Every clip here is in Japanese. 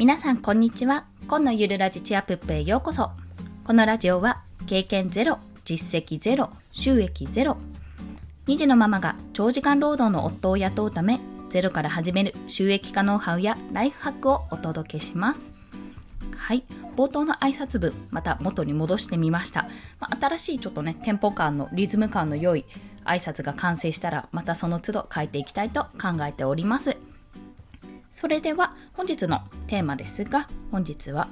皆さんこんにちは。今のゆるラジチアプップへようこそ。このラジオは経験ゼロ実績ゼロ収益ゼロ。2児のママが長時間労働の夫を雇うためゼロから始める収益化ノウハウやライフハックをお届けします。はい。冒頭の挨拶文また元に戻してみました、まあ、新しいちょっとねテンポ感のリズム感の良い挨拶が完成したらまたその都度書いていきたいと考えております。それでは本日のテーマですが本日は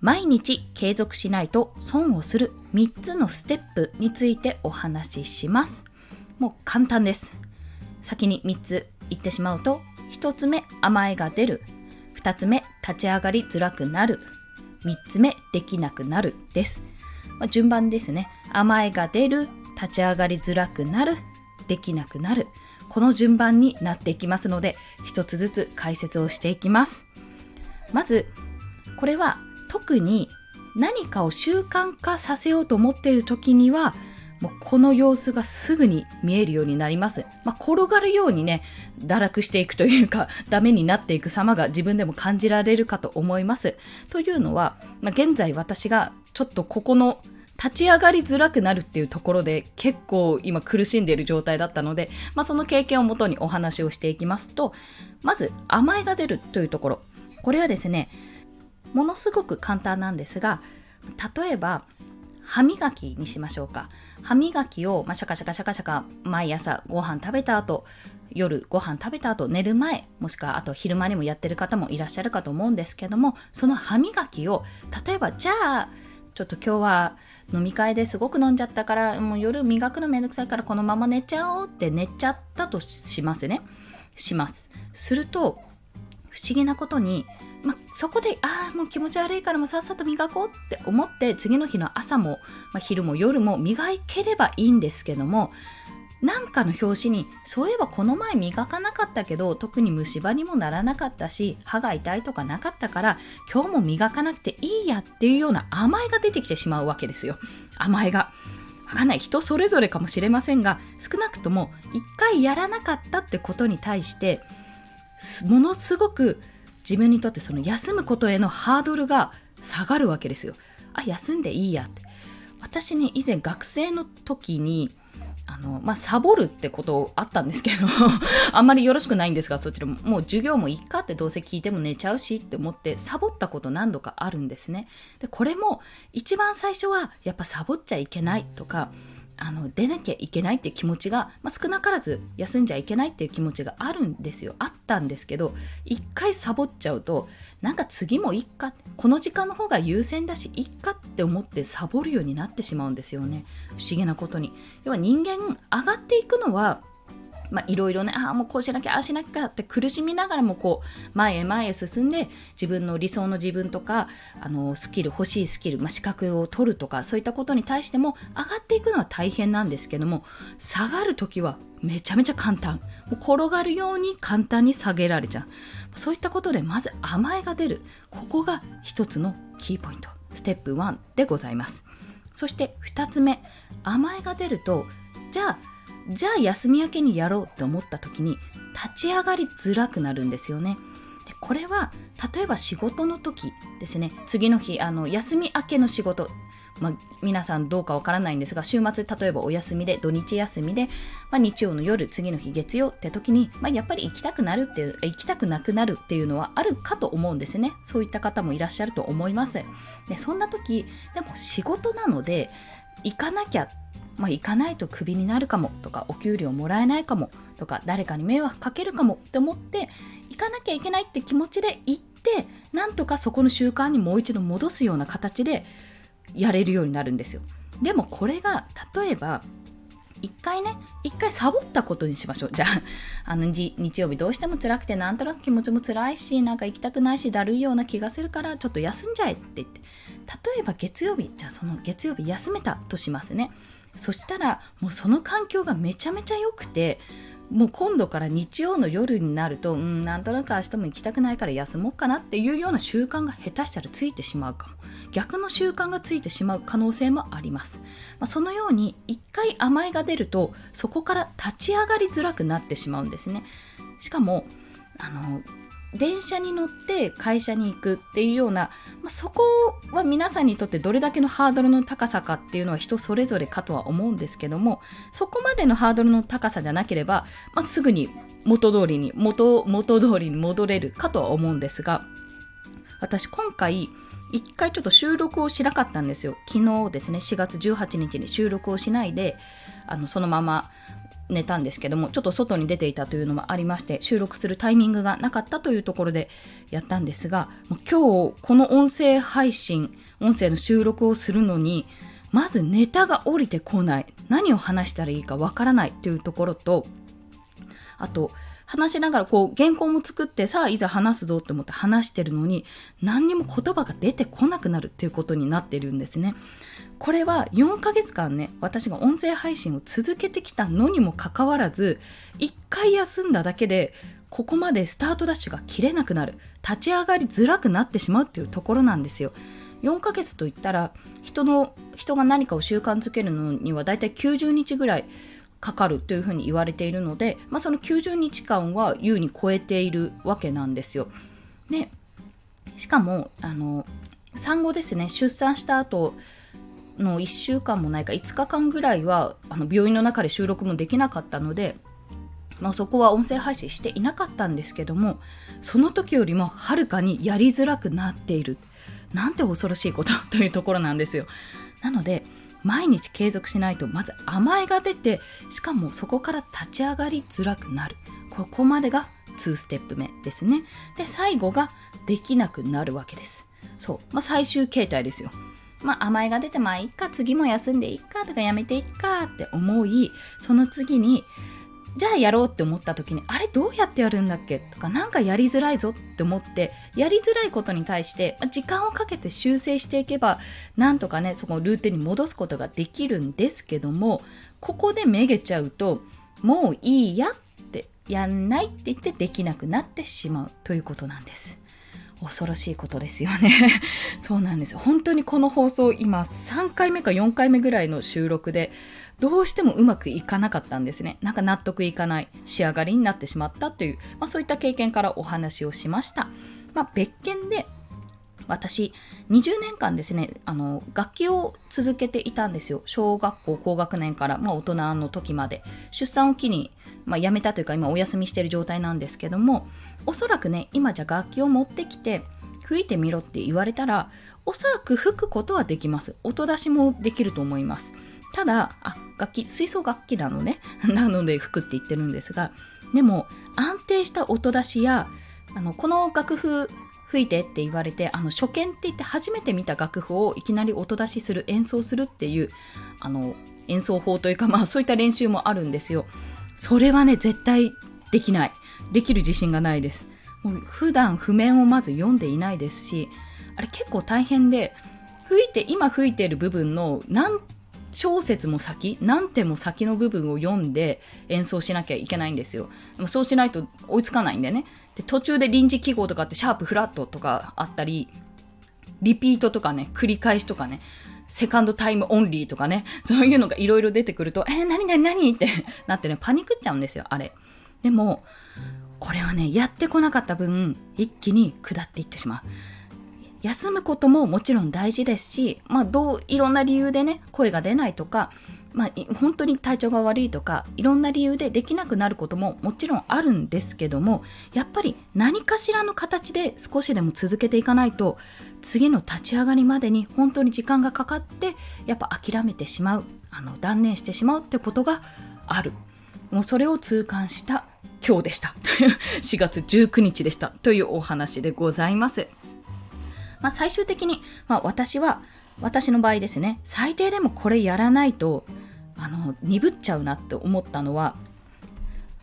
毎日継続しないと損をする3つのステップについてお話しします。もう簡単です。先に3つ言ってしまうと1つ目甘えが出る。2つ目立ち上がりづらくなる。3つ目できなくなるです、まあ、順番ですね。甘えが出る立ち上がりづらくなるできなくなる。この順番になっていきますので一つずつ解説をしていきますまずこれは特に何かを習慣化させようと思っている時にはもうこの様子がすぐに見えるようになります。まあ、転がるようにね、堕落していくというか、ダメになっていく様が自分でも感じられるかと思います。というのは、まあ、現在私がちょっとここの立ち上がりづらくなるっていうところで結構今苦しんでいる状態だったので、まあ、その経験をもとにお話をしていきますと、まず甘えが出るというところ。これはですね、ものすごく簡単なんですが、例えば、歯磨きにしましょうか。歯磨きを、まあ、シャカシャカシャカシャカ毎朝ご飯食べた後、夜ご飯食べた後寝る前もしくはあと昼間にもやってる方もいらっしゃるかと思うんですけどもその歯磨きを例えばじゃあちょっと今日は飲み会ですごく飲んじゃったからもう夜磨くのめんどくさいからこのまま寝ちゃおうって寝ちゃったとしますね。します。すると不思議なことにまそこで、ああ、もう気持ち悪いからもうさっさと磨こうって思って、次の日の朝も、ま、昼も夜も磨ければいいんですけども、なんかの表紙に、そういえばこの前磨かなかったけど、特に虫歯にもならなかったし、歯が痛いとかなかったから、今日も磨かなくていいやっていうような甘えが出てきてしまうわけですよ。甘えが。わかんない。人それぞれかもしれませんが、少なくとも一回やらなかったってことに対して、ものすごく自分にとってその休むことへのハードルが下がるわけですよ。あ、休んでいいやって。私ね、以前学生の時に、あの、まあ、サボるってことあったんですけど あんまりよろしくないんですが、そちらも、もう授業もいっかってどうせ聞いても寝ちゃうしって思って、サボったこと何度かあるんですね。で、これも一番最初は、やっぱサボっちゃいけないとか、あの出なきゃいけないっていう気持ちが、まあ、少なからず休んじゃいけないっていう気持ちがあるんですよ。あったんですけど一回サボっちゃうとなんか次もいっかこの時間の方が優先だしいっかって思ってサボるようになってしまうんですよね。不思議なことに。要は人間上がっていくのはまあ、いろいろね、ああ、もうこうしなきゃ、ああしなきゃって苦しみながらも、こう、前へ前へ進んで、自分の理想の自分とか、あの、スキル、欲しいスキル、まあ、資格を取るとか、そういったことに対しても、上がっていくのは大変なんですけども、下がるときはめちゃめちゃ簡単。もう転がるように簡単に下げられちゃう。そういったことで、まず甘えが出る。ここが一つのキーポイント。ステップ1でございます。そして2つ目、甘えが出ると、じゃあ、じゃあ休み明けにやろうって思った時に立ち上がりづらくなるんですよね。でこれは例えば仕事の時ですね。次の日あの休み明けの仕事まあ、皆さんどうかわからないんですが週末例えばお休みで土日休みで、まあ、日曜の夜次の日月曜って時に、まあ、やっぱり行きたくなるっていう行きたくなくなるっていうのはあるかと思うんですね。そういった方もいらっしゃると思います。でそんな時でも仕事なので行かなきゃまあ、行かないとクビになるかもとかお給料もらえないかもとか誰かに迷惑かけるかもって思って行かなきゃいけないって気持ちで行ってなんとかそこの習慣にもう一度戻すような形でやれるようになるんですよ。でもこれが例えば一回ね一回サボったことにしましょう。じゃあ あの日曜日どうしても辛くてなんとなく気持ちも辛いしなんか行きたくないしだるいような気がするからちょっと休んじゃえって言って。例えば月曜日じゃあその月曜日休めたとしますね。そしたらもうその環境がめちゃめちゃ良くてもう今度から日曜の夜になると、うん、なんとなく明日も行きたくないから休もうかなっていうような習慣が下手したらついてしまうかも。逆の習慣がついてしまう可能性もあります。まあ、そのように一回甘えが出るとそこから立ち上がりづらくなってしまうんですね。しかも、あの、電車に乗って会社に行くっていうような、まあ、そこは皆さんにとってどれだけのハードルの高さかっていうのは人それぞれかとは思うんですけどもそこまでのハードルの高さじゃなければ、まあ、すぐに元通りに元元通りに戻れるかとは思うんですが私今回一回ちょっと収録をしなかったんですよ。昨日ですね4月18日に収録をしないであのそのまま寝たんですけどもちょっと外に出ていたというのもありまして収録するタイミングがなかったというところでやったんですが今日この音声配信音声の収録をするのにまずネタが降りてこない。何を話したらいいかわからないというところとあと話しながらこう原稿も作ってさあいざ話すぞって思って話してるのに何にも言葉が出てこなくなるっていうことになってるんですね。これは4ヶ月間ね私が音声配信を続けてきたのにもかかわらず1回休んだだけでここまでスタートダッシュが切れなくなる立ち上がりづらくなってしまうっていうところなんですよ。4ヶ月といったら人の人が何かを習慣づけるのにはだいたい90日ぐらいかかるというふうに言われているので、まあ、その90日間は優に超えているわけなんですよ。でしかもあの産後ですね出産した後の1週間もないか5日間ぐらいはあの病院の中で収録もできなかったので、まあ、そこは音声配信していなかったんですけどもその時よりもはるかにやりづらくなっているなんて恐ろしいことというところなんですよ。なので毎日継続しないとまず甘えが出てしかもそこから立ち上がりづらくなる。ここまでが2ステップ目ですね。で最後ができなくなるわけです。そう、まあ、最終形態ですよ。まあ甘えが出てまあいっか次も休んでいっかとかやめていっかって思いその次にじゃあやろうって思った時にあれどうやってやるんだっけ？とかなんかやりづらいぞって思ってやりづらいことに対して時間をかけて修正していけばなんとかねそこのルーティンに戻すことができるんですけどもここでめげちゃうともういいやってやんないって言ってできなくなってしまうということなんです。恐ろしいことですよね。そうなんです。本当にこの放送今3回目か4回目ぐらいの収録でどうしてもうまくいかなかったんですね。なんか納得いかない仕上がりになってしまったという、まあ、そういった経験からお話をしました。まあ、別件で私20年間ですねあの楽器を続けていたんですよ小学校高学年から、まあ、大人の時まで出産を機に、まあ、辞めたというか今お休みしている状態なんですけどもおそらくね今じゃ楽器を持ってきて吹いてみろって言われたらおそらく吹くことはできます音出しもできると思いますただあ楽器吹奏楽器なのね。なので吹くって言ってるんですがでも安定した音出しやあのこの楽譜吹いてって言われてあの初見って言って初めて見た楽譜をいきなり音出しする演奏するっていうあの演奏法というかまあそういった練習もあるんですよ。それはね絶対できない。できる自信がないです。もう普段譜面をまず読んでいないですしあれ結構大変で吹いて今吹いている部分の何小節も先何手も先の部分を読んで演奏しなきゃいけないんですよ。でもそうしないと追いつかないんでね。で途中で臨時記号とかってシャープフラットとかあったりリピートとかね繰り返しとかねセカンドタイムオンリーとかね そういうのがいろいろ出てくるとえー、何何何？ってなってねパニクっちゃうんですよあれ。でもこれはねやってこなかった分一気に下っていってしまう。休むことももちろん大事ですし、まあ、どういろんな理由でね声が出ないとか、まあ、本当に体調が悪いとかいろんな理由でできなくなることももちろんあるんですけどもやっぱり何かしらの形で少しでも続けていかないと次の立ち上がりまでに本当に時間がかかってやっぱ諦めてしまうあの断念してしまうってことがある。もうそれを痛感した今日でした。4月19日でした。というお話でございます。まあ、最終的に、まあ、私は私の場合ですね最低でもこれやらないとあの鈍っちゃうなって思ったのは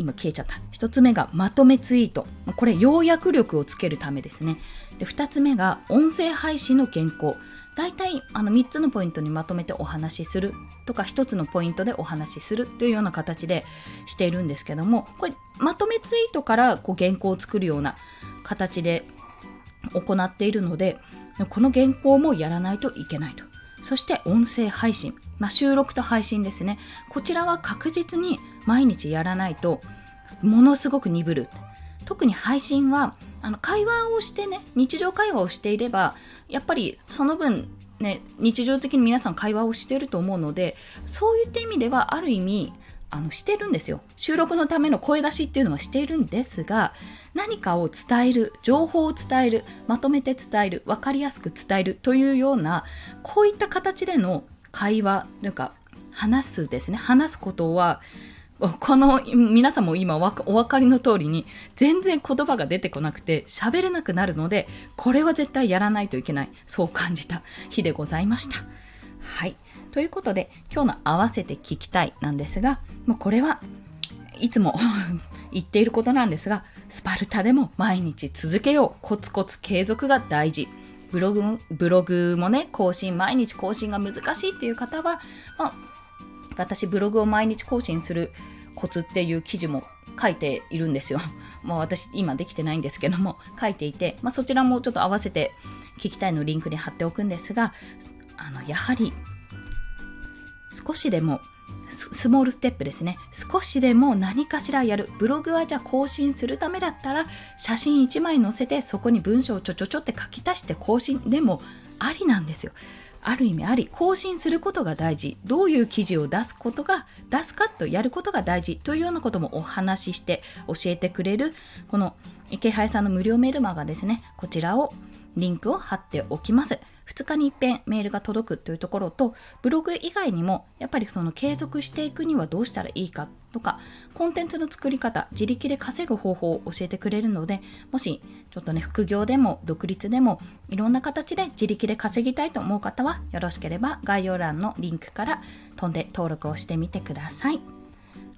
今消えちゃった。1つ目がまとめツイート。これ要約力をつけるためですね。で2つ目が音声配信の原稿。大体あの3つのポイントにまとめてお話しする。とか1つのポイントでお話しする。というような形でしているんですけどもこれまとめツイートからこう原稿を作るような形で行っているのでこの原稿もやらないといけないと。そして音声配信、まあ、収録と配信ですね。こちらは確実に毎日やらないとものすごく鈍る特に配信はあの会話をしてね日常会話をしていればやっぱりその分ね日常的に皆さん会話をしていると思うのでそういった意味ではある意味あのしてるんですよ。収録のための声出しっていうのはしているんですが何かを伝える情報を伝えるまとめて伝える分かりやすく伝えるというようなこういった形での会話なんか話すですね。話すことはこの皆さんも今お分かりの通りに全然言葉が出てこなくて喋れなくなるのでこれは絶対やらないといけない。そう感じた日でございました。はい。ということで今日の合わせて聞きたいなんですがもうこれはいつも 言っていることなんですがスパルタでも毎日続けようコツコツ継続が大事ブログもブログもね更新毎日更新が難しいっていう方は、まあ、私ブログを毎日更新するコツっていう記事も書いているんですよ。もう私今できてないんですけども書いていて、まあ、そちらもちょっと合わせて聞きたいのリンクに貼っておくんですがあのやはり少しでもスモールステップですね。少しでも何かしらやる。ブログはじゃあ更新するためだったら写真1枚載せてそこに文章をちょちょちょって書き足して更新でもありなんですよ。ある意味あり。更新することが大事。どういう記事を出すことが出すかとやることが大事。というようなこともお話しして教えてくれるこの池原さんの無料メルマガですね。こちらをリンクを貼っておきます。2日に一遍メールが届くというところとブログ以外にもやっぱりその継続していくにはどうしたらいいかとかコンテンツの作り方自力で稼ぐ方法を教えてくれるのでもしちょっとね副業でも独立でもいろんな形で自力で稼ぎたいと思う方はよろしければ概要欄のリンクから飛んで登録をしてみてください。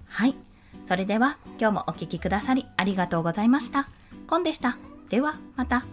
はい。それでは今日もお聴きくださりありがとうございました。コンでした。ではまた。